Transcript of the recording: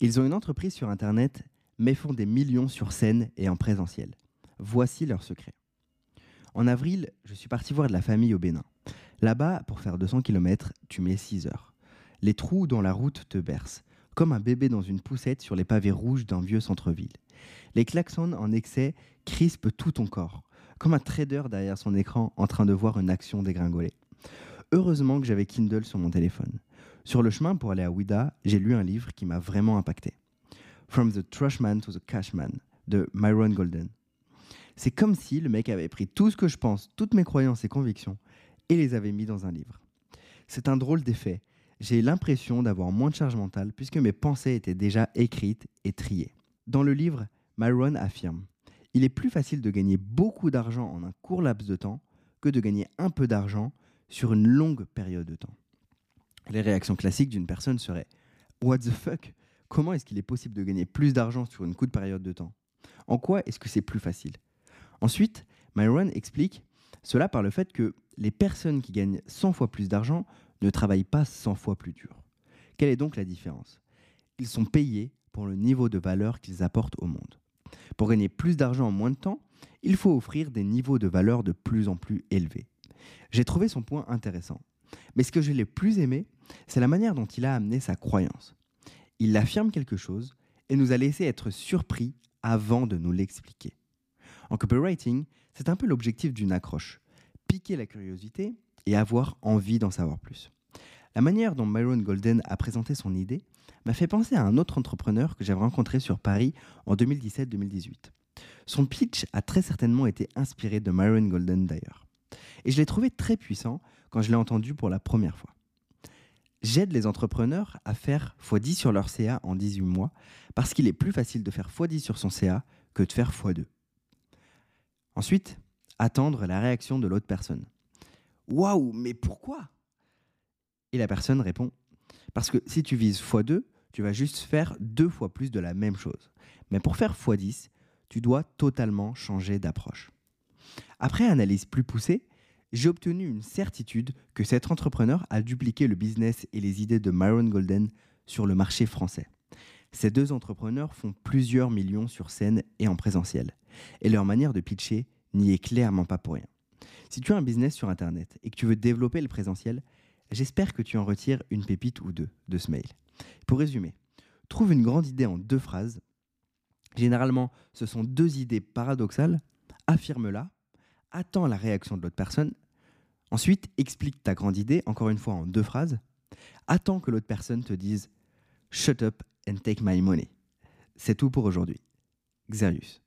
Ils ont une entreprise sur Internet, mais font des millions sur scène et en présentiel. Voici leur secret. En avril, je suis parti voir de la famille au Bénin. Là-bas, pour faire 200 km, tu mets 6 heures. Les trous dans la route te bercent, comme un bébé dans une poussette sur les pavés rouges d'un vieux centre-ville. Les klaxons en excès crispent tout ton corps, comme un trader derrière son écran en train de voir une action dégringoler. Heureusement que j'avais Kindle sur mon téléphone. Sur le chemin pour aller à Ouida, j'ai lu un livre qui m'a vraiment impacté. From the Trashman to the Cashman de Myron Golden. C'est comme si le mec avait pris tout ce que je pense, toutes mes croyances et convictions, et les avait mis dans un livre. C'est un drôle d'effet. J'ai l'impression d'avoir moins de charge mentale puisque mes pensées étaient déjà écrites et triées. Dans le livre, Myron affirme Il est plus facile de gagner beaucoup d'argent en un court laps de temps que de gagner un peu d'argent sur une longue période de temps. Les réactions classiques d'une personne seraient What the fuck? Comment est-ce qu'il est possible de gagner plus d'argent sur une courte période de temps? En quoi est-ce que c'est plus facile? Ensuite, Myron explique cela par le fait que les personnes qui gagnent 100 fois plus d'argent ne travaillent pas 100 fois plus dur. Quelle est donc la différence? Ils sont payés pour le niveau de valeur qu'ils apportent au monde. Pour gagner plus d'argent en moins de temps, il faut offrir des niveaux de valeur de plus en plus élevés. J'ai trouvé son point intéressant. Mais ce que je l'ai plus aimé, c'est la manière dont il a amené sa croyance. Il affirme quelque chose et nous a laissé être surpris avant de nous l'expliquer. En copywriting, c'est un peu l'objectif d'une accroche. Piquer la curiosité et avoir envie d'en savoir plus. La manière dont Myron Golden a présenté son idée m'a fait penser à un autre entrepreneur que j'avais rencontré sur Paris en 2017-2018. Son pitch a très certainement été inspiré de Myron Golden d'ailleurs. Et je l'ai trouvé très puissant quand je l'ai entendu pour la première fois. J'aide les entrepreneurs à faire x10 sur leur CA en 18 mois parce qu'il est plus facile de faire x10 sur son CA que de faire x2. Ensuite, attendre la réaction de l'autre personne. Waouh, mais pourquoi? Et la personne répond Parce que si tu vises x2, tu vas juste faire deux fois plus de la même chose. Mais pour faire x10, tu dois totalement changer d'approche. Après analyse plus poussée, j'ai obtenu une certitude que cet entrepreneur a dupliqué le business et les idées de Myron Golden sur le marché français. Ces deux entrepreneurs font plusieurs millions sur scène et en présentiel, et leur manière de pitcher n'y est clairement pas pour rien. Si tu as un business sur Internet et que tu veux développer le présentiel, j'espère que tu en retires une pépite ou deux de ce mail. Pour résumer, trouve une grande idée en deux phrases. Généralement, ce sont deux idées paradoxales. Affirme-la, attends la réaction de l'autre personne. Ensuite, explique ta grande idée, encore une fois en deux phrases. Attends que l'autre personne te dise Shut up and take my money. C'est tout pour aujourd'hui. Xerius.